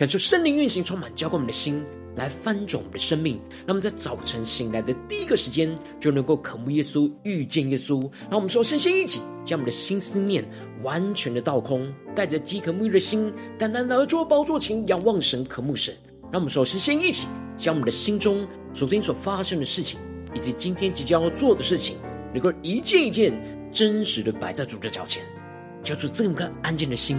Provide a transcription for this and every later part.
感受圣灵运行充满，浇灌我们的心。来翻转我们的生命，让我们在早晨醒来的第一个时间就能够渴慕耶稣、遇见耶稣。让我们说，身心一起将我们的心思念完全的倒空，带着饥渴沐浴的心，单单的而坐宝座前仰望神、渴慕神。让我们说，身心一起将我们的心中昨天所发生的事情，以及今天即将要做的事情，能够一件一件真实的摆在主的脚前，交出这么个安静的心，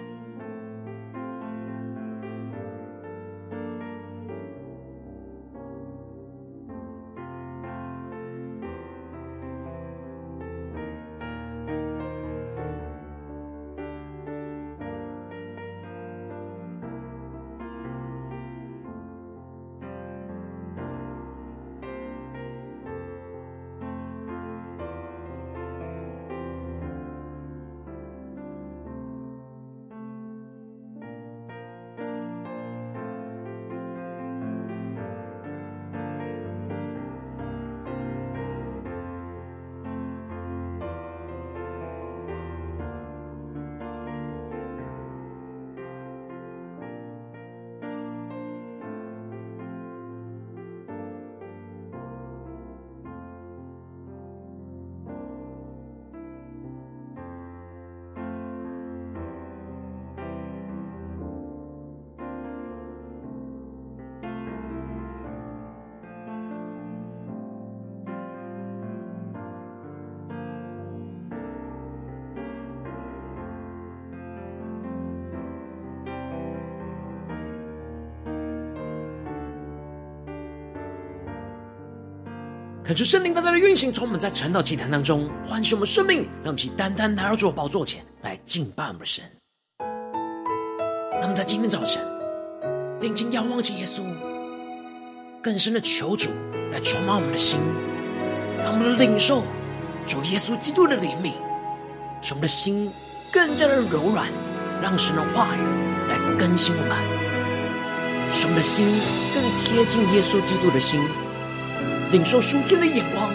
恳求圣灵单单的运行，充满在晨祷祭坛当中唤醒我们生命，让我们去单单来到主宝座前来敬拜我们的神。让我们在今天早晨定睛仰望着耶稣，更深的求主来充满我们的心，让我们的领受主耶稣基督的怜悯，使我们的心更加的柔软，让神的话语来更新我们，使我们的心更贴近耶稣基督的心。领受属天的眼光，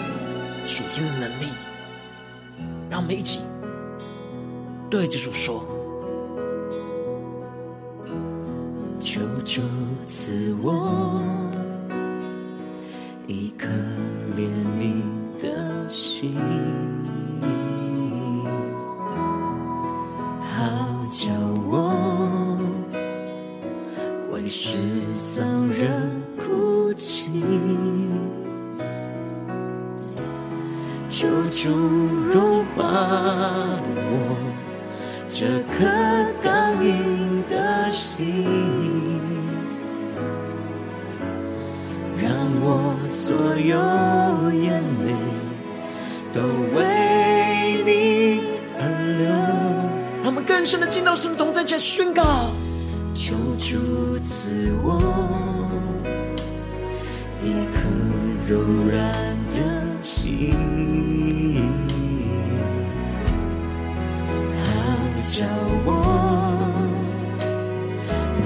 属天的能力，让我们一起对着主说：“求主赐我一颗怜悯的心，主融化我这颗刚硬的心，让我所有眼泪都为你而流。让我们更深的进到神的同在前宣告：求主赐我一颗柔软叫我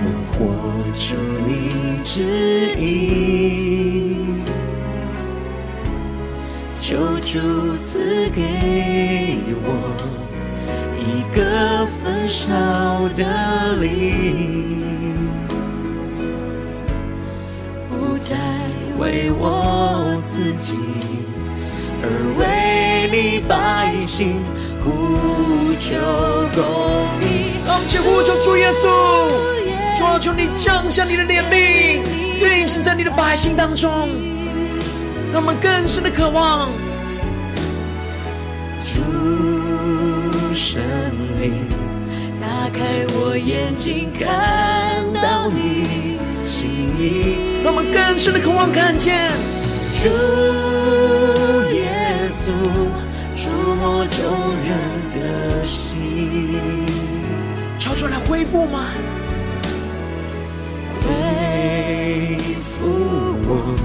能活出你旨意，求主赐给我一个焚烧的灵，不再为我自己，而为你百姓。呼求公义，让我们一起呼求主耶稣，主啊，求你降下你的怜悯，运行在你的百姓当中，让我们更深的渴望。主圣灵打开我眼睛，看到你心意。让我们更深的渴望看见。主耶稣触摸众人的心，求主来恢复吗？恢复我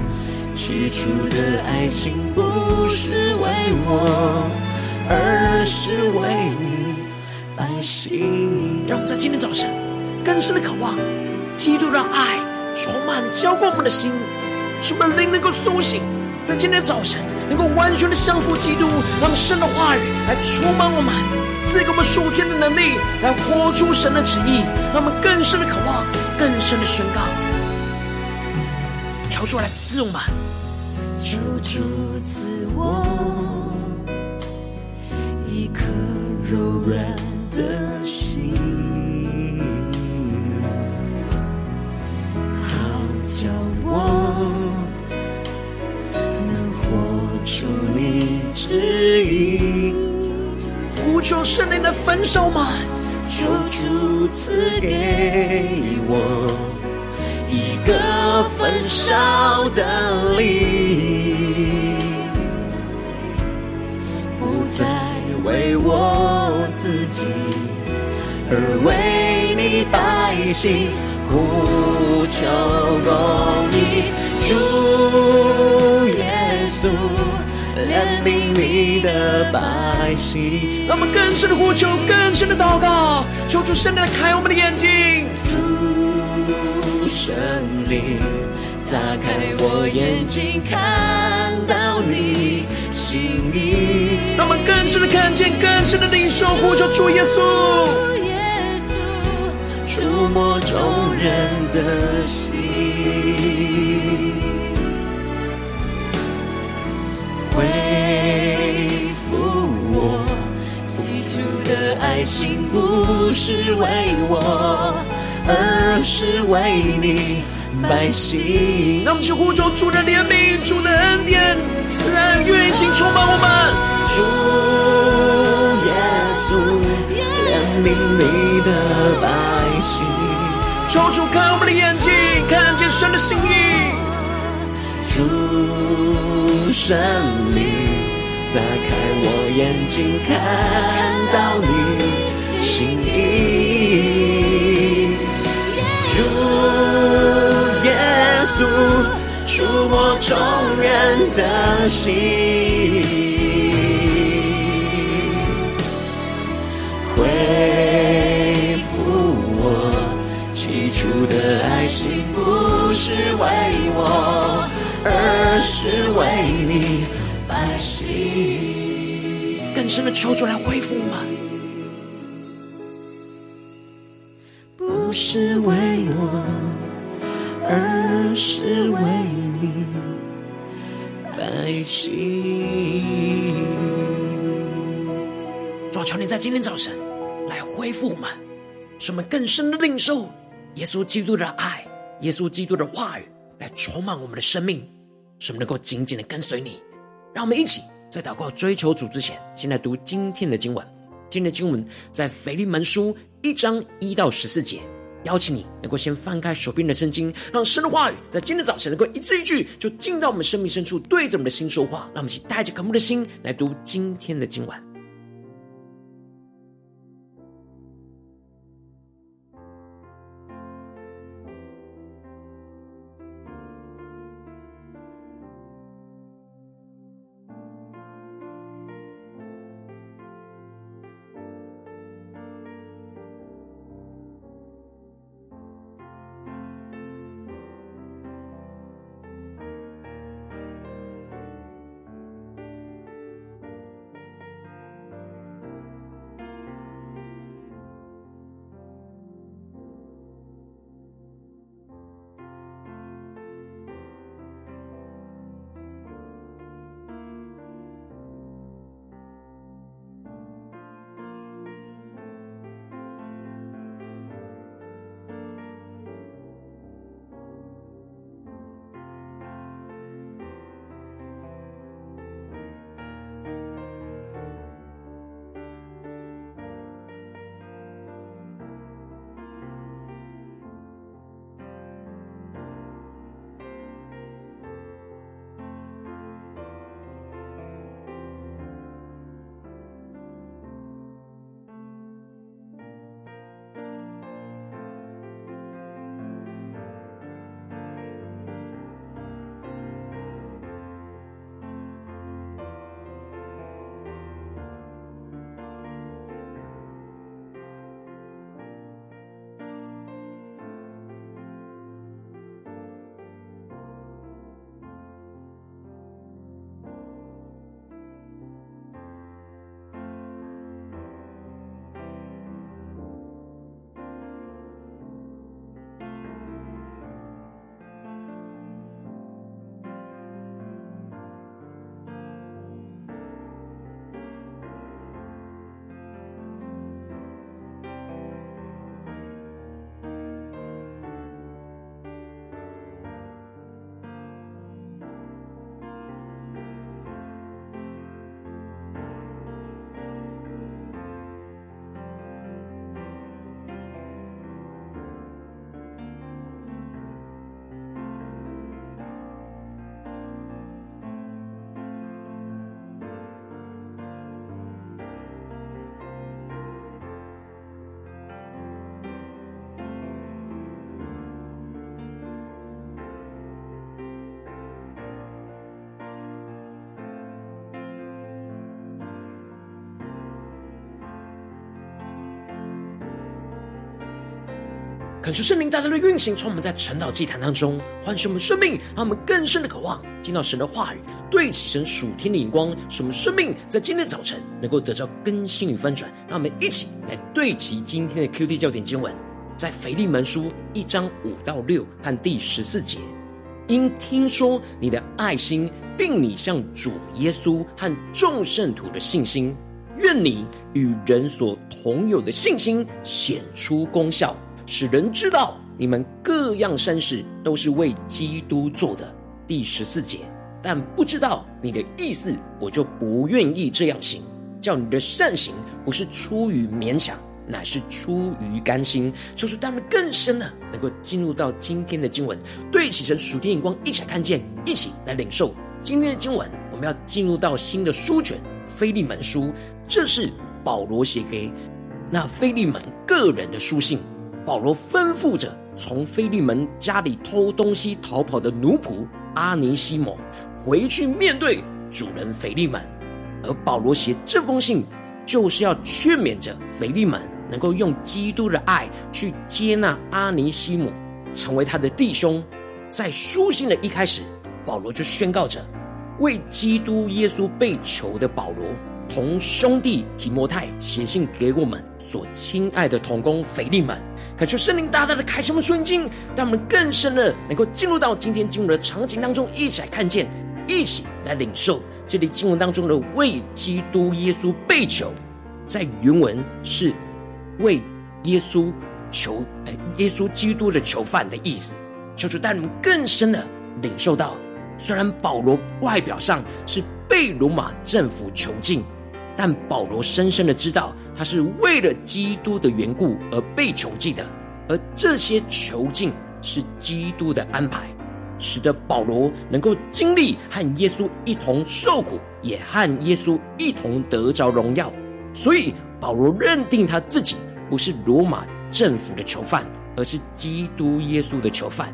起初的爱情，不是为我，而是为你百姓。让我们在今天早晨更深的渴望基督的爱充满浇灌我们的心，使我们灵能够苏醒，在今天早晨能够完全的降服基督，让神的话语来充满我们，赐给我们属天的能力，来活出神的旨意，让我们更深的渴望，更深的宣告，求主来赐我们，求主赐我呼求圣灵的焚烧吗？求主赐给我一个焚烧的灵，不再为我自己，而为你百姓呼求公义，主耶稣怜悯你的百姓。让我们更深的呼求，更深的祷告，求主圣灵来开我们的眼睛，主圣灵打开我眼睛，看到你心意。让我们更深的看见，更深的领受，呼求主耶稣，主耶稣触摸众人的心，爱心，不是为我，而是为你百姓。让我们去呼求主的怜悯，主的恩典，慈爱运行充满我们。主耶稣怜悯你的百姓，求主开我们的眼睛，看见神的心意。主圣灵打开我眼睛，看到你心意。主耶稣触摸众人的心。恢复我起初的爱心，不是为我，而是为你百姓。更深的求主来恢复我们，不是为我，而是为你百姓。主啊，求你在今天早晨来恢复我们，使我们更深的领受耶稣基督的爱，耶稣基督的话语来充满我们的生命，使我们能够紧紧的跟随你。让我们一起在祷告追求主之前，先来读今天的经文。今天的经文在腓利门书一章一到十四节。邀请你能够先翻开手边的圣经，让神的话语在今天早晨能够一字一句就进到我们生命深处，对着我们的心说话。让我们一起带着渴慕的心来读今天的经文。感受圣灵大大的运行，从我们在晨祷祭坛当中唤醒我们生命，让我们更深的渴望听到神的话语，对齐神属天的眼光，使我们生命在今天早晨能够得到更新与翻转。让我们一起来对齐今天的 QT 焦点经文，在腓利门书一章五到六和第十四节。因听说你的爱心，并你向主耶稣和众圣徒的信心，愿你与人所同有的信心显出功效。使人知道你们各样善事都是为基督做的。第十四节，但不知道你的意思，我就不愿意这样行。叫你的善行不是出于勉强，乃是出于甘心。求主他们更深的，能够进入到今天的经文，对齐神属天眼光，一起来看见，一起来领受今天的经文。我们要进入到新的书卷——腓利门书，这是保罗写给那腓利门个人的书信。保罗吩咐着从腓利门家里偷东西逃跑的奴仆阿尼西姆回去面对主人腓利门，而保罗写这封信就是要劝勉着腓利门能够用基督的爱去接纳阿尼西姆，成为他的弟兄。在书信的一开始，保罗就宣告着为基督耶稣被囚的保罗。同兄弟提摩太写信给我们所亲爱的同工腓力门，恳求圣灵大大的开启我们属灵经，让我们更深的能够进入到今天经文的场景当中，一起来看见，一起来领受这里经文当中的为基督耶稣被囚，在原文是为耶稣囚，哎，耶稣基督的囚犯的意思。求主带你们更深的领受到，虽然保罗外表上是被罗马政府囚禁。但保罗深深的知道，他是为了基督的缘故而被囚禁的，而这些囚禁是基督的安排，使得保罗能够经历和耶稣一同受苦，也和耶稣一同得着荣耀。所以保罗认定他自己不是罗马政府的囚犯，而是基督耶稣的囚犯。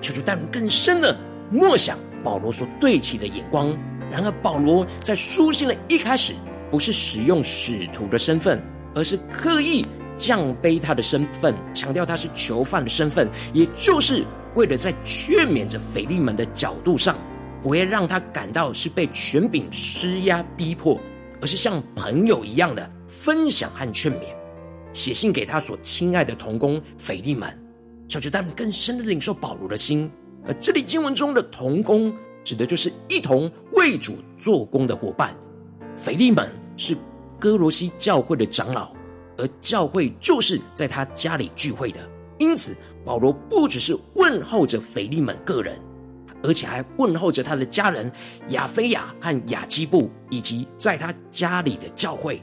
求主带领更深的默想保罗所对齐的眼光。然而保罗在书信的一开始。不是使用使徒的身份，而是刻意降卑他的身份，强调他是囚犯的身份，也就是为了在劝勉着腓利门的角度上，不会让他感到是被权柄施压逼迫，而是像朋友一样的分享和劝勉，写信给他所亲爱的同工腓利门，求求他们更深的领受保罗的心。而这里经文中的同工，指的就是一同为主做工的伙伴。腓利门是哥罗西教会的长老，而教会就是在他家里聚会的。因此，保罗不只是问候着腓利门个人，而且还问候着他的家人亚菲亚和亚基布，以及在他家里的教会。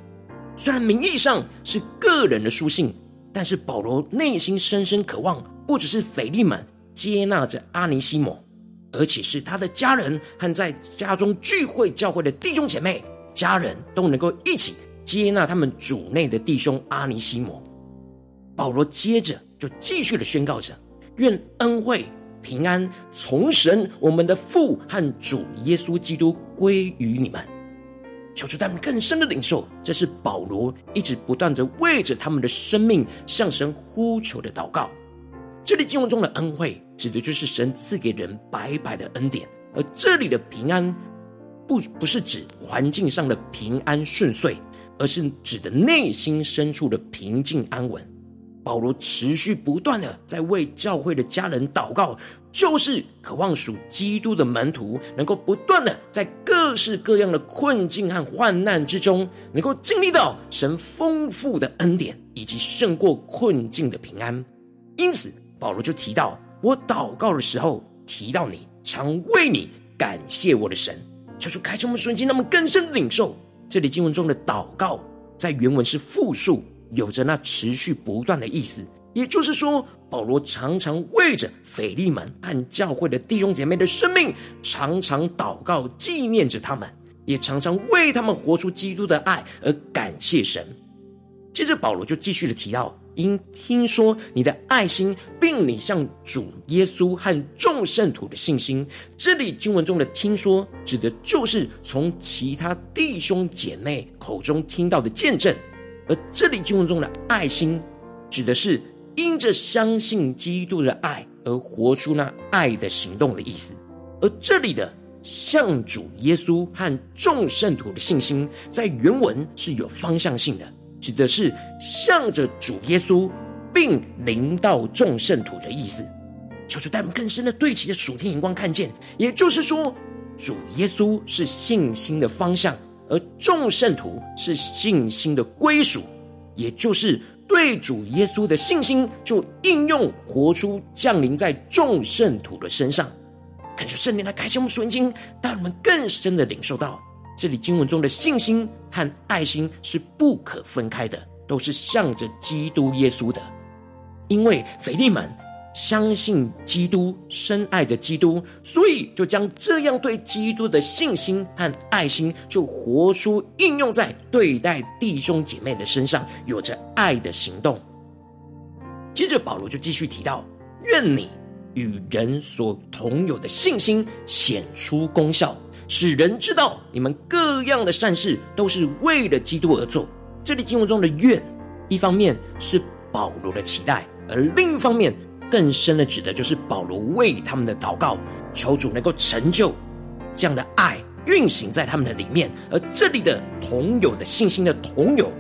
虽然名义上是个人的书信，但是保罗内心深深渴望，不只是腓利门接纳着阿尼西姆，而且是他的家人和在家中聚会教会的弟兄姐妹。家人都能够一起接纳他们主内的弟兄阿尼西摩。保罗接着就继续的宣告着：愿恩惠平安从神我们的父和主耶稣基督归于你们。求主他们更深的领受，这是保罗一直不断的为着他们的生命向神呼求的祷告。这里经文中的恩惠，指的就是神赐给人白白的恩典，而这里的平安。不不是指环境上的平安顺遂，而是指的内心深处的平静安稳。保罗持续不断的在为教会的家人祷告，就是渴望属基督的门徒能够不断的在各式各样的困境和患难之中，能够经历到神丰富的恩典以及胜过困境的平安。因此，保罗就提到，我祷告的时候提到你，常为你感谢我的神。求主开启我们瞬间，让我们更深领受这里经文中的祷告，在原文是复数，有着那持续不断的意思。也就是说，保罗常常为着腓利门和教会的弟兄姐妹的生命，常常祷告纪念着他们，也常常为他们活出基督的爱而感谢神。接着，保罗就继续的提到。因听说你的爱心，并你向主耶稣和众圣徒的信心，这里经文中的“听说”指的就是从其他弟兄姐妹口中听到的见证；而这里经文中的“爱心”指的是因着相信基督的爱而活出那爱的行动的意思。而这里的向主耶稣和众圣徒的信心，在原文是有方向性的，指的是向着主耶稣，并临到众圣徒的意思。求主带我们更深的对齐着属天眼光看见，也就是说，主耶稣是信心的方向，而众圣徒是信心的归属，也就是对主耶稣的信心，就应用活出降临在众圣徒的身上。感谢圣灵来开启我们属灵经，带我们更深的领受到，这里经文中的信心和爱心是不可分开的，都是向着基督耶稣的，因为腓利门。相信基督，深爱着基督，所以就将这样对基督的信心和爱心，就活出应用在对待弟兄姐妹的身上，有着爱的行动。接着保罗就继续提到：愿你与人所同有的信心显出功效，使人知道你们各样的善事都是为了基督而做。这里经文中的“愿”，一方面是保罗的期待，而另一方面。更深的指的就是保罗为他们的祷告，求主能够成就这样的爱运行在他们的里面。而这里的同有的信心的同有，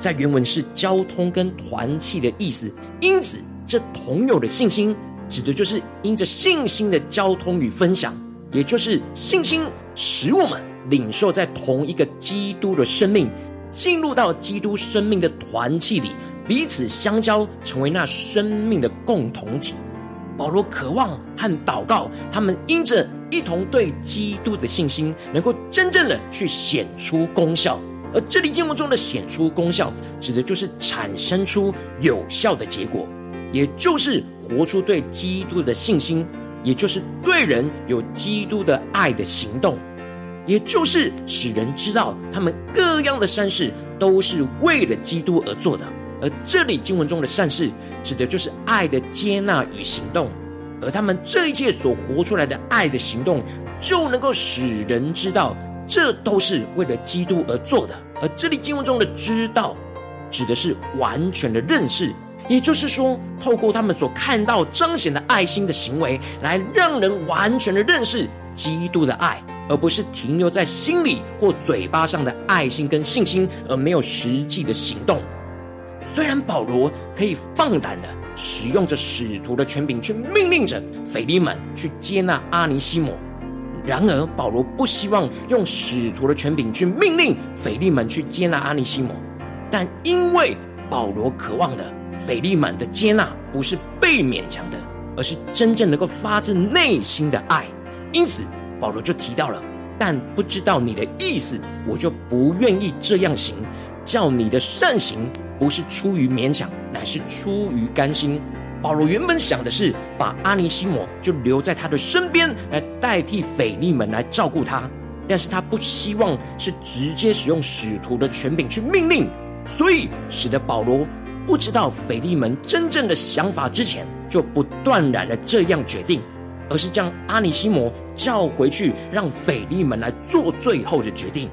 在原文是交通跟团契的意思。因此，这同有的信心指的就是因着信心的交通与分享，也就是信心使我们领受在同一个基督的生命，进入到基督生命的团契里。彼此相交，成为那生命的共同体。保罗渴望和祷告，他们因着一同对基督的信心，能够真正的去显出功效。而这里经文中的显出功效，指的就是产生出有效的结果，也就是活出对基督的信心，也就是对人有基督的爱的行动，也就是使人知道他们各样的善事都是为了基督而做的。而这里经文中的善事，指的就是爱的接纳与行动，而他们这一切所活出来的爱的行动，就能够使人知道，这都是为了基督而做的。而这里经文中的“知道”，指的是完全的认识，也就是说，透过他们所看到彰显的爱心的行为，来让人完全的认识基督的爱，而不是停留在心里或嘴巴上的爱心跟信心，而没有实际的行动。虽然保罗可以放胆的使用着使徒的权柄去命令着腓利门去接纳阿尼西摩，然而保罗不希望用使徒的权柄去命令腓利门去接纳阿尼西摩，但因为保罗渴望的腓利满的接纳不是被勉强的，而是真正能够发自内心的爱，因此保罗就提到了，但不知道你的意思，我就不愿意这样行，叫你的善行。不是出于勉强，乃是出于甘心。保罗原本想的是把阿尼西摩就留在他的身边，来代替腓利门来照顾他，但是他不希望是直接使用使徒的权柄去命令，所以使得保罗不知道腓利门真正的想法之前，就不断然的这样决定，而是将阿尼西摩叫回去，让腓利门来做最后的决定。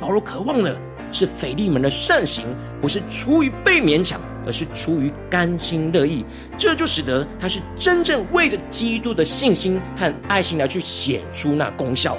保罗渴望的。是腓利门的善行，不是出于被勉强，而是出于甘心乐意。这就使得他是真正为着基督的信心和爱心来去显出那功效。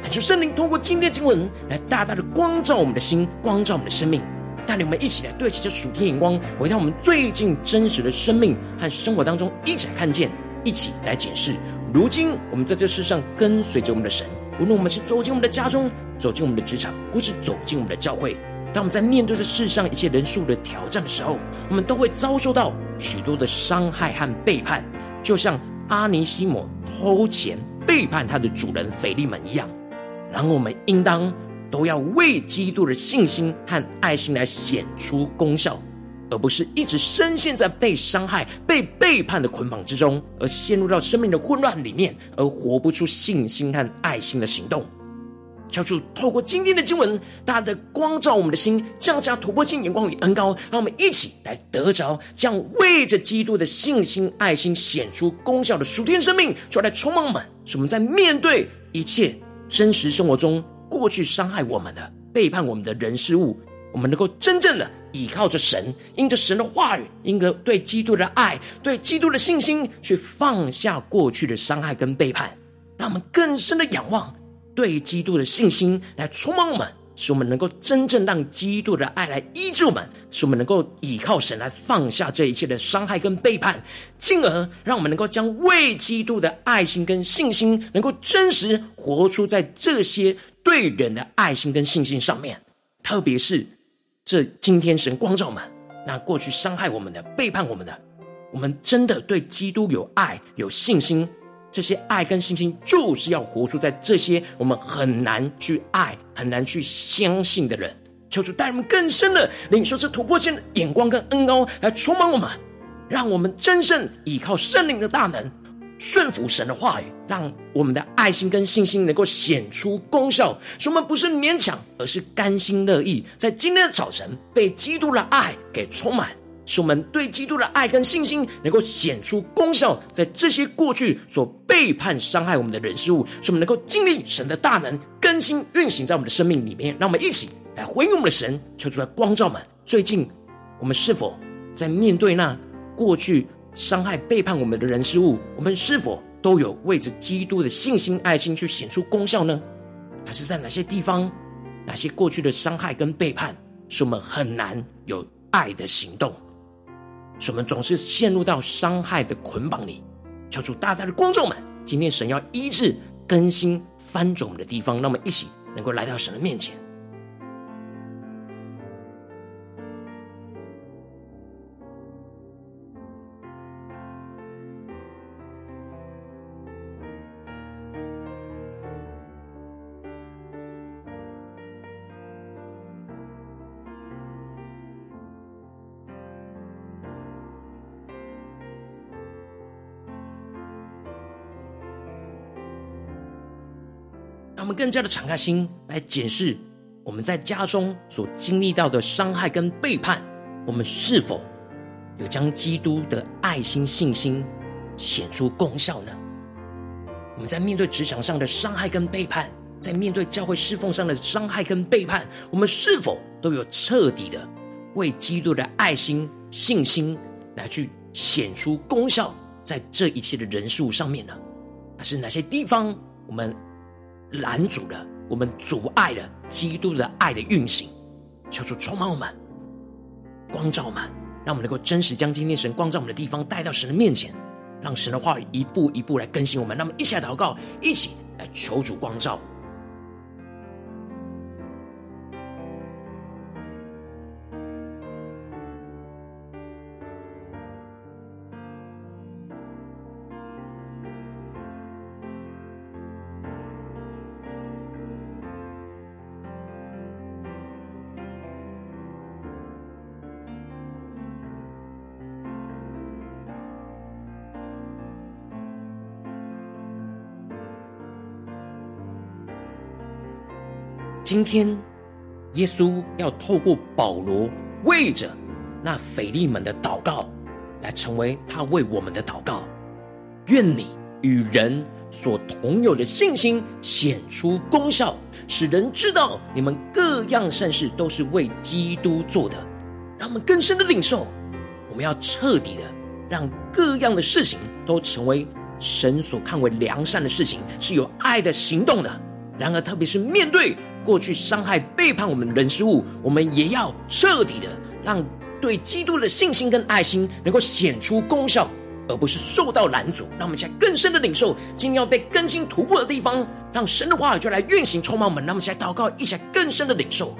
恳求圣灵通过今天经文来大大的光照我们的心，光照我们的生命，带领我们一起来对齐这属天眼光，回到我们最近真实的生命和生活当中，一起来看见，一起来解释。如今我们在这世上跟随着我们的神。无论我们是走进我们的家中，走进我们的职场，或是走进我们的教会，当我们在面对这世上一切人数的挑战的时候，我们都会遭受到许多的伤害和背叛，就像阿尼西摩偷钱背叛他的主人腓利门一样。然后我们应当都要为基督的信心和爱心来显出功效。而不是一直深陷在被伤害、被背叛的捆绑之中，而陷入到生命的混乱里面，而活不出信心和爱心的行动。求主透过今天的经文，大大的光照我们的心，降下突破性眼光与恩膏，让我们一起来得着这样为着基督的信心、爱心显出功效的属天生命，就来充满我们，使我们在面对一切真实生活中过去伤害我们的、背叛我们的人事物，我们能够真正的。倚靠着神，因着神的话语，因着对基督的爱，对基督的信心，去放下过去的伤害跟背叛，让我们更深的仰望对基督的信心来充满我们，使我们能够真正让基督的爱来医治我们，使我们能够倚靠神来放下这一切的伤害跟背叛，进而让我们能够将为基督的爱心跟信心，能够真实活出在这些对人的爱心跟信心上面，特别是。这今天神光照满，那过去伤害我们的、背叛我们的，我们真的对基督有爱、有信心。这些爱跟信心，就是要活出在这些我们很难去爱、很难去相信的人。求主带我们更深的领受这突破性的眼光跟恩膏，来充满我们，让我们真正依靠圣灵的大能。顺服神的话语，让我们的爱心跟信心能够显出功效。使我们不是勉强，而是甘心乐意，在今天的早晨被基督的爱给充满，使我们对基督的爱跟信心能够显出功效。在这些过去所背叛、伤害我们的人事物，使我们能够经历神的大能更新运行在我们的生命里面。让我们一起来回应我们的神，求主来光照们。最近我们是否在面对那过去？伤害背叛我们的人事物，我们是否都有为着基督的信心爱心去显出功效呢？还是在哪些地方，哪些过去的伤害跟背叛，使我们很难有爱的行动，使我们总是陷入到伤害的捆绑里？求主大大的光照们，今天神要医治、更新、翻转我们的地方，让我们一起能够来到神的面前。更加的敞开心来检视我们在家中所经历到的伤害跟背叛，我们是否有将基督的爱心、信心显出功效呢？我们在面对职场上的伤害跟背叛，在面对教会侍奉上的伤害跟背叛，我们是否都有彻底的为基督的爱心、信心来去显出功效，在这一切的人数上面呢？还是哪些地方我们拦阻了我们，阻碍了基督的爱的运行，求主充满我们，光照我们，让我们能够真实将今天神光照我们的地方带到神的面前，让神的话语一步一步来更新我们。那么，一起来祷告，一起来求主光照。今天，耶稣要透过保罗为着那腓利门的祷告，来成为他为我们的祷告。愿你与人所同有的信心显出功效，使人知道你们各样善事都是为基督做的。让我们更深的领受，我们要彻底的让各样的事情都成为神所看为良善的事情，是有爱的行动的。然而，特别是面对。过去伤害背叛我们的人事物，我们也要彻底的让对基督的信心跟爱心能够显出功效，而不是受到拦阻。让我们在更深的领受，今天要被更新突破的地方，让神的话语就来运行充满我们。让我们来祷告，一起来更深的领受。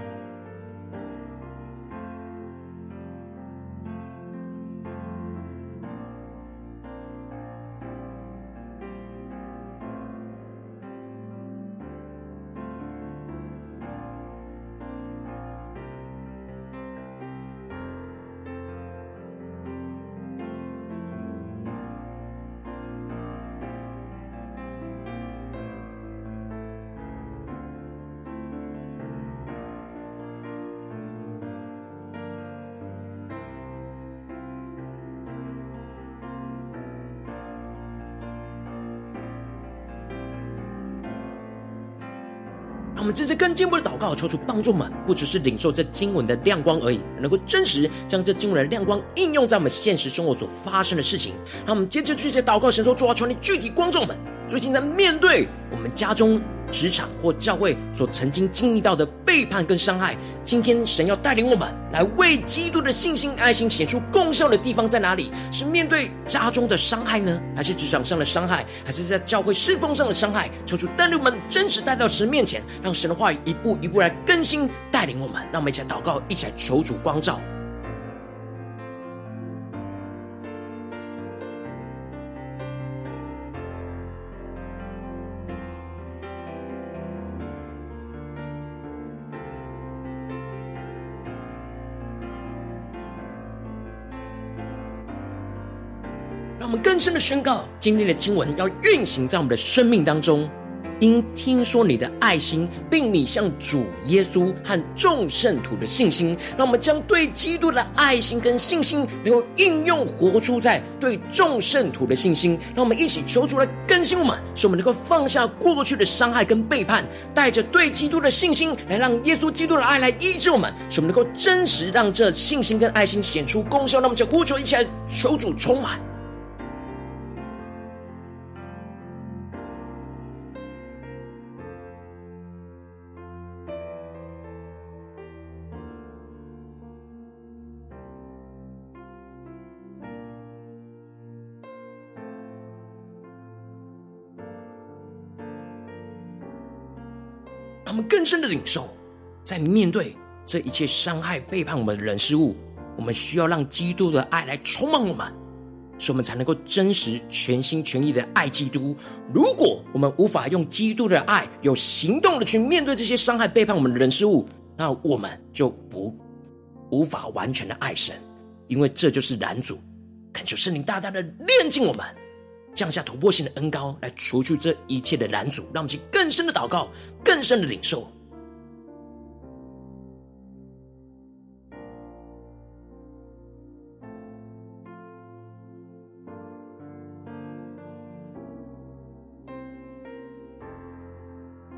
我们这次更进一步的祷告，求主帮助我们，不只是领受这经文的亮光而已，能够真实将这经文的亮光应用在我们现实生活所发生的事情。让我们坚持这些祷告，神说：主啊，求你具体观众们，最近在面对我们家中。职场或教会所曾经经历到的背叛跟伤害，今天神要带领我们来为基督的信心、爱心显出功效的地方在哪里？是面对家中的伤害呢，还是职场上的伤害，还是在教会侍奉上的伤害？求主带领我们真实带到神面前，让神的话语一步一步来更新带领我们。让我们一起祷告，一起来求主光照。更深的宣告，今天的经文要运行在我们的生命当中。因听说你的爱心，并你向主耶稣和众圣徒的信心，让我们将对基督的爱心跟信心，能够应用活出在对众圣徒的信心。让我们一起求主来更新我们，使我们能够放下过去的伤害跟背叛，带着对基督的信心，来让耶稣基督的爱来医治我们，使我们能够真实让这信心跟爱心显出功效。让我们就呼求一起来求主充满。他们更深的领受，在面对这一切伤害、背叛我们的人事物，我们需要让基督的爱来充满我们，使我们才能够真实、全心全意的爱基督。如果我们无法用基督的爱有行动的去面对这些伤害、背叛我们的人事物，那我们就不无法完全的爱神，因为这就是拦阻。恳求圣灵大大的炼净我们。降下突破性的恩膏，来除去这一切的拦阻，让我们去更深的祷告，更深的领受。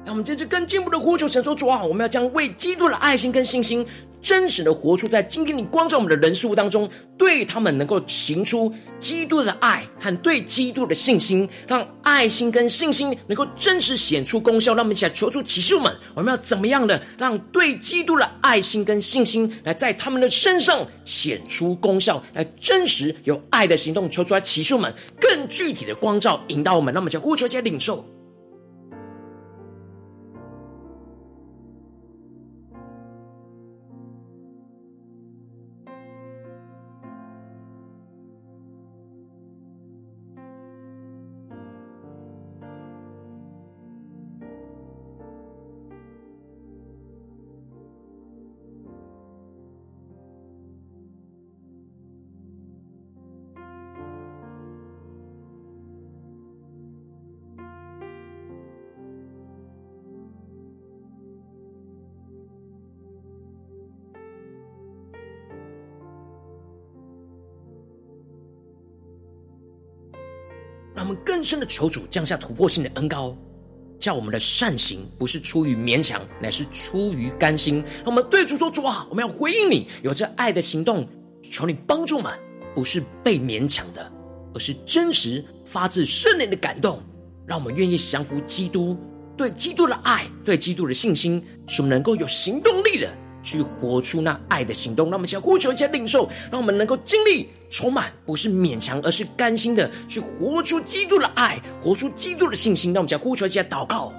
让我们接着更进一步的呼求神说：主啊，我们要将为基督的爱心跟信心。真实的活出在今天你光照我们的人事物当中，对他们能够行出基督的爱和对基督的信心，让爱心跟信心能够真实显出功效。让我们一起来求助启示们，我们要怎么样的让对基督的爱心跟信心来在他们的身上显出功效，来真实有爱的行动，求出来启示们更具体的光照引导我们。让我们一起呼求，一起领受。更深的求主降下突破性的恩膏，叫我们的善行不是出于勉强，乃是出于甘心。让我们对主说：主啊，我们要回应你，有着爱的行动，求你帮助我们，不是被勉强的，而是真实发自圣灵的感动，让我们愿意降服基督，对基督的爱，对基督的信心，使我们能够有行动力的。去活出那爱的行动，让我们先呼求，一下领受，让我们能够经历充满，不是勉强，而是甘心的去活出基督的爱，活出基督的信心。让我们先呼求，一下祷告。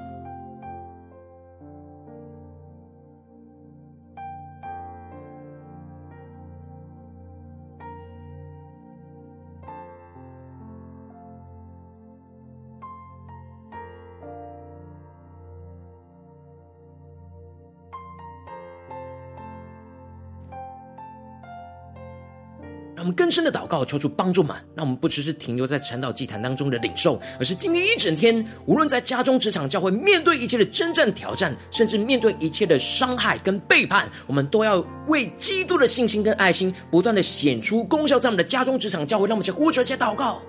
让我们更深的祷告，求主帮助嘛？那我们不只是停留在晨祷祭坛当中的领受，而是今天一整天，无论在家中、职场、教会，面对一切的真正挑战，甚至面对一切的伤害跟背叛，我们都要为基督的信心跟爱心，不断的显出功效，在我们的家中、职场、教会。让我们先呼求，一些祷告。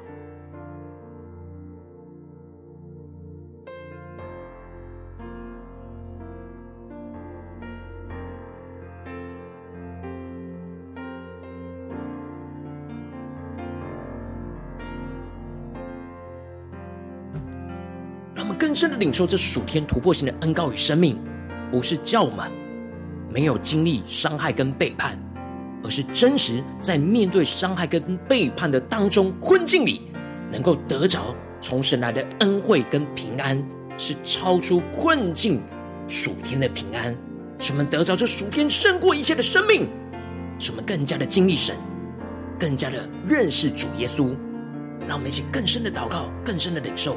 深的领受这属天突破性的恩膏与生命，不是叫我们没有经历伤害跟背叛，而是真实在面对伤害跟背叛的当中困境里，能够得着从神来的恩惠跟平安，是超出困境属天的平安，使我们得着这属天胜过一切的生命，使我们更加的经历神，更加的认识主耶稣。让我们一起更深的祷告，更深的领受。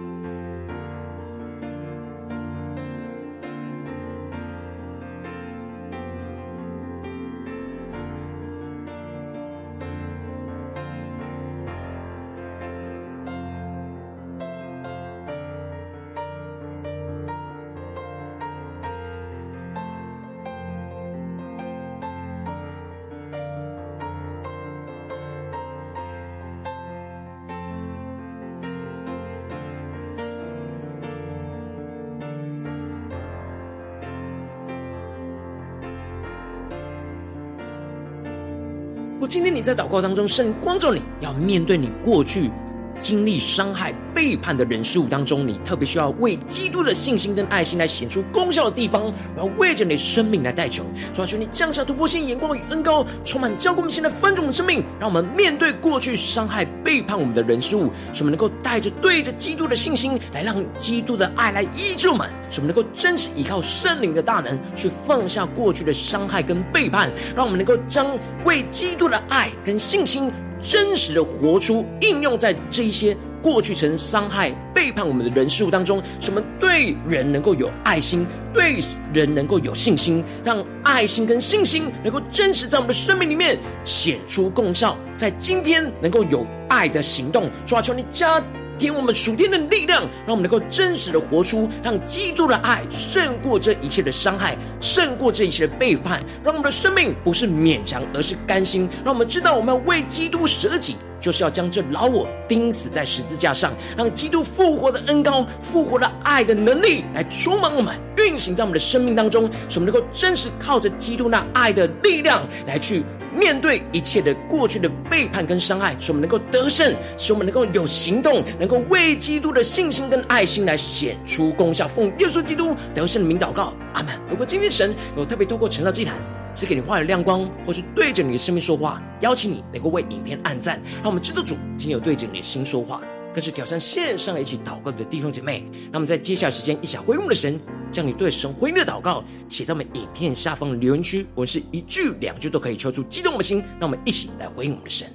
在祷告当中，圣灵光照你，要面对你过去经历伤害、背叛的人事物当中，你特别需要为基督的信心跟爱心来显出功效的地方，然后为着你的生命来代求，主啊，求你降下突破性眼光与恩膏，充满浇灌我们现在分众生命，让我们面对过去伤害、背叛我们的人事物，使我们能够带着对着基督的信心，来让基督的爱来医治我们，使我们能够真实依靠圣灵的大能，去放下过去的伤害跟背叛，让我们能够将为基督的爱跟信心。真实的活出，应用在这一些过去曾伤害、背叛我们的人事物当中，什么对人能够有爱心，对人能够有信心，让爱心跟信心能够真实在我们的生命里面显出功效，在今天能够有爱的行动。抓住，你加添我们属天的力量，让我们能够真实的活出，让基督的爱胜过这一切的伤害，胜过这一切的背叛，让我们的生命不是勉强，而是甘心。让我们知道，我们要为基督舍己，就是要将这老我钉死在十字架上，让基督复活的恩膏、复活的爱的能力来充满我们，运行在我们的生命当中，使我们能够真实靠着基督那爱的力量来去。面对一切的过去的背叛跟伤害，使我们能够得胜，使我们能够有行动，能够为基督的信心跟爱心来显出功效。奉耶稣基督得胜的名祷告，阿门。如果今天神有特别透过晨祷祭坛赐给你话语亮光，或是对着你的生命说话，邀请你能够为影片按赞，让我们知道主今天有对着你的心说话。更是挑战线上一起祷告的弟兄姐妹，那么在接下来时间一起回应我们的神，将你对神回应的祷告写在我们影片下方的留言区，我们是一句两句都可以抽出激动我们的心，让我们一起来回应我们的神。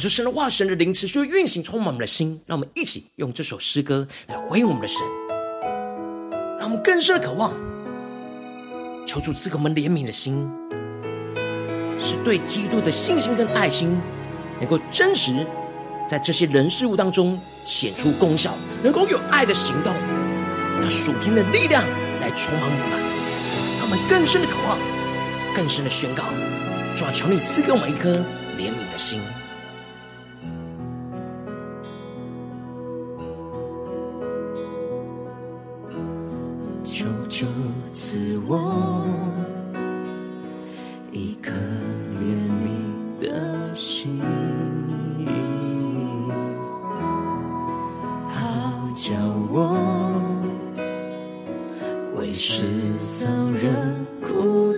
感受神的话，神的灵持续运行，充满我们的心。让我们一起用这首诗歌来回应我们的神，让我们更深的渴望，求主赐给我们怜悯的心，是对基督的信心跟爱心，能够真实在这些人事物当中显出功效，能够有爱的行动，那属天的力量来充满我们，让我们更深的渴望，更深的宣告：主啊，求你赐给我们一颗怜悯的心。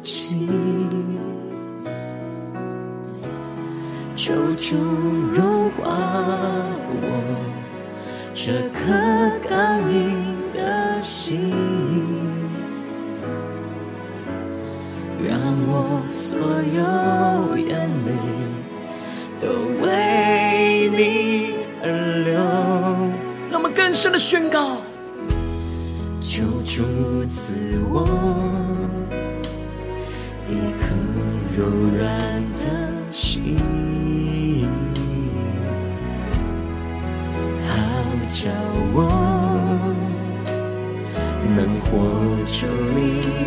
哭泣，求主融化我这颗颗柔软的心，好叫我能活出你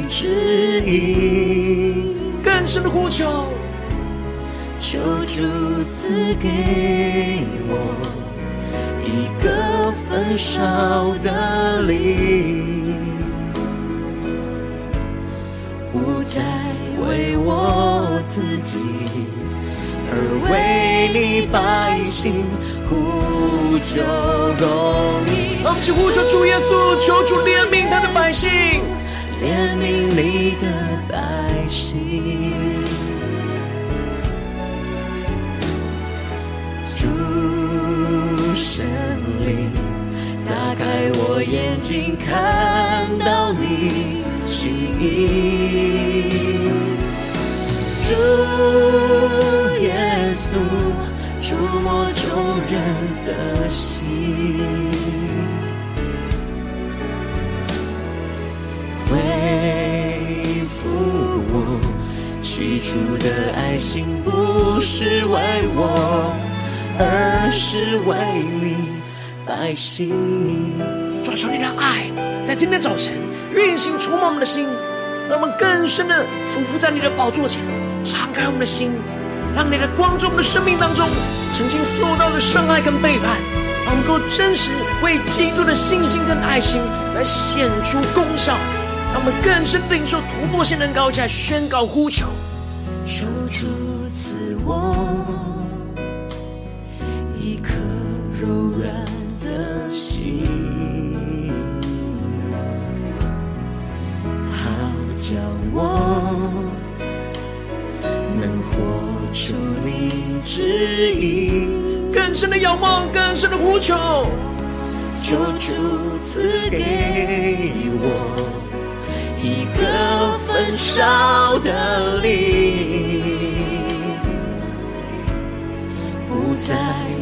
旨意。更深的呼求，求主赐给我一个焚烧的灵，自己，而为你百姓呼求公义。我们起呼求主耶稣，求主怜悯他的百姓，怜悯你的百姓。主神灵，打开我眼睛，看到你心意。主耶稣，触摸众人的心，恢复我起初的爱心，不是为我。而是为你百姓。主求你的爱在今天早晨运行触摸我们的心，让我们更深的俯伏在你的宝座前，敞开我们的心，让你的光中的生命当中，曾经受到的伤害跟背叛，让我们能够真实为基督的信心跟爱心来显出功效，让我们更深领受突破性的高价，宣告呼求，求主赐我一颗。柔软的心，好叫我出你旨意。更深的仰望，更深的呼求，求主赐给我一个焚烧的灵，不再。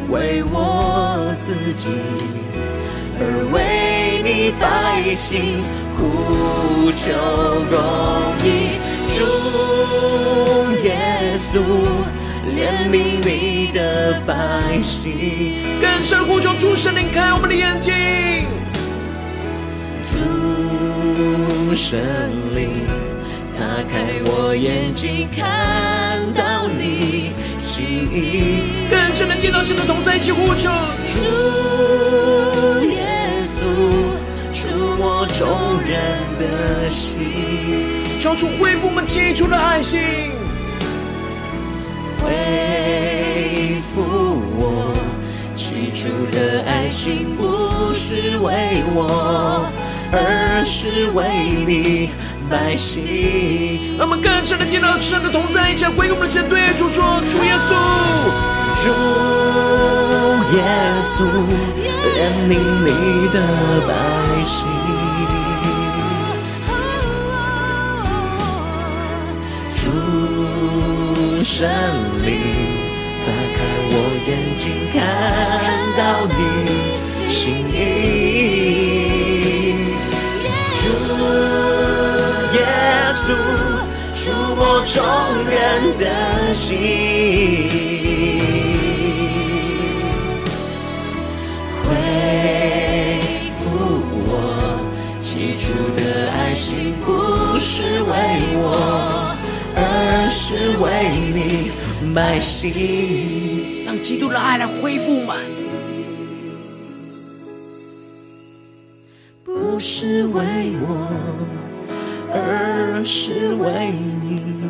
为我自己，而为你百姓呼求公义。主耶稣，怜悯你的百姓。更深呼求主神灵开我们的眼睛。主神灵，打开我眼睛，看到你心意。更深的见到神的同在，一起呼求。主耶稣，众人的心，求主恢复我们起初的爱心，恢复我起初的爱心，不是为我，而是为你百姓。让我们更深的见到神的同在，一起回应我们的神，对主说：主耶稣。主耶稣，怜悯你的百姓。主圣灵，打开我眼睛，看到你心意。主耶稣，触摸众人的心。恢复我起初的爱心不是为我，是为你百姓。让基督的爱来恢复我们。不是为我，而是为你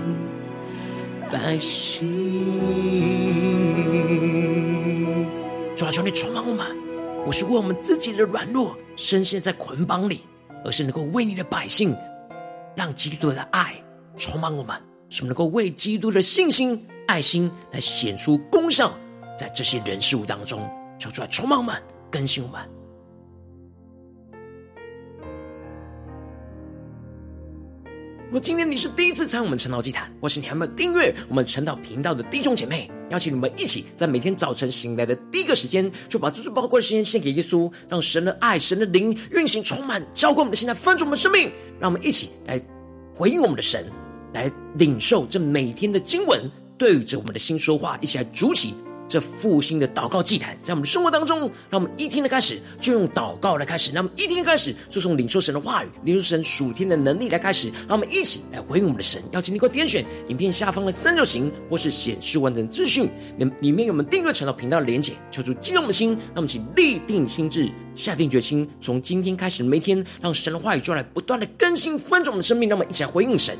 百姓。主啊，求你充满我们，不是为我们自己的软弱，深陷在捆绑里。而是能够为你的百姓，让基督的爱充满我们，使我们能够为基督的信心、爱心来显出功效，在这些人事物当中，求主来充满我们，更新我们。如果今天你是第一次参与我们晨祷祭坛，或是你还没有订阅我们晨祷频道的弟兄姐妹。邀请你们一起在每天早晨醒来的第一个时间，就把最最宝贵的时间献给耶稣，让神的爱、神的灵运行充满，浇灌我们的心，来丰足我们的生命。让我们一起来回应我们的神，来领受这每天的经文，对着我们的心说话，一起来筑起。这复兴的祷告祭坛，在我们生活当中，让我们一天的开始就用祷告来开始；让我们一天的开始就从领受神的话语、领受神属天的能力来开始。让我们一起来回应我们的神。邀请你给我点选影片下方的三角形，或是显示完整资讯，里里面有我们订阅传道频道的连结，求主激动我们的心。让我们请立定心智，下定决心，从今天开始每天，让神的话语就来不断的更新翻转我们的生命。让我们一起来回应神。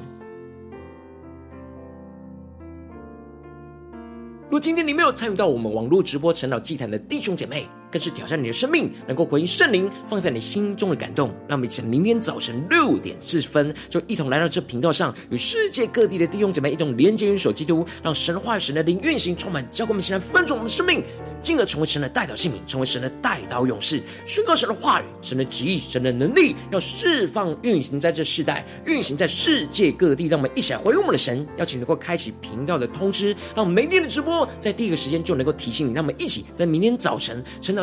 如果今天你没有参与到我们网络直播陈老祭坛的弟兄姐妹，更是挑战你的生命，能够回应圣灵放在你心中的感动。让我们一起明天早晨六点四十分，就一同来到这频道上，与世界各地的弟兄姐妹一同连接、元首基督，让神话语、神的灵运行，充满，教灌我们，现在分足我们的生命，进而成为神的代祷性命，成为神的代祷勇士，宣告神的话语、神的旨意、神的能力，要释放、运行在这世代，运行在世界各地。让我们一起来回应我们的神，邀请能够开启频道的通知，让我们每天的直播在第一个时间就能够提醒你。让我们一起在明天早晨晨祷。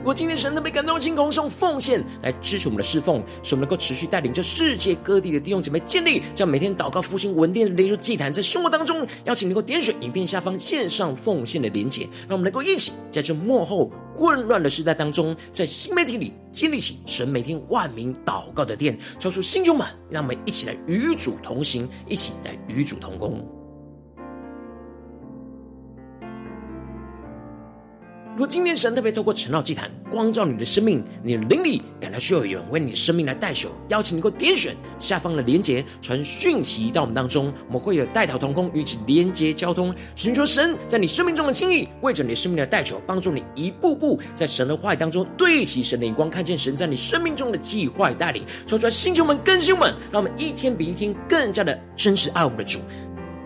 如果今天神特别感动的心，同时用奉献来支持我们的侍奉，使我们能够持续带领着世界各地的弟兄姐妹建立将每天祷告复兴稳定的灵修祭坛，在生活当中，邀请能够点选影片下方线上奉献的连结，让我们能够一起在这幕后混乱的时代当中，在新媒体里建立起神每天万名祷告的殿，抽出心中满，让我们一起来与主同行，一起来与主同工。如果今天神特别透过晨祷祭坛光照你的生命，你的灵里感到需要有人为你的生命来代求，邀请你能够点选下方的连结，传讯息到我们当中，我们会有代祷同工与其连结交通，寻求神在你生命中的心意，为着你生命的代求，帮助你一步步在神的话语当中对齐神的眼光，看见神在你生命中的计划与带领，说出来星球们更新们，让我们一天比一天更加的真实爱我们的主。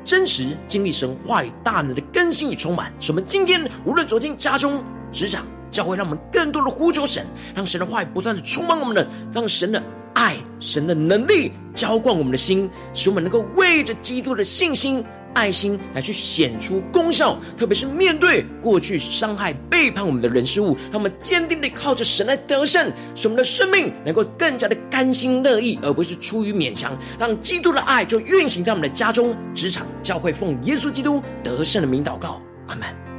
真实经历神话语大能的更新与充满，使我们今天无论走进家中、职场、教会，让我们更多的呼求神，让神的话语不断的充满我们的，让神的爱、神的能力浇灌我们的心，使我们能够为着基督的信心。爱心来去显出功效，特别是面对过去伤害、背叛我们的人事物，他们坚定的靠着神来得胜，使我们的生命能够更加的甘心乐意，而不是出于勉强。让基督的爱就运行在我们的家中、职场、教会，奉耶稣基督得胜的名祷告，阿门。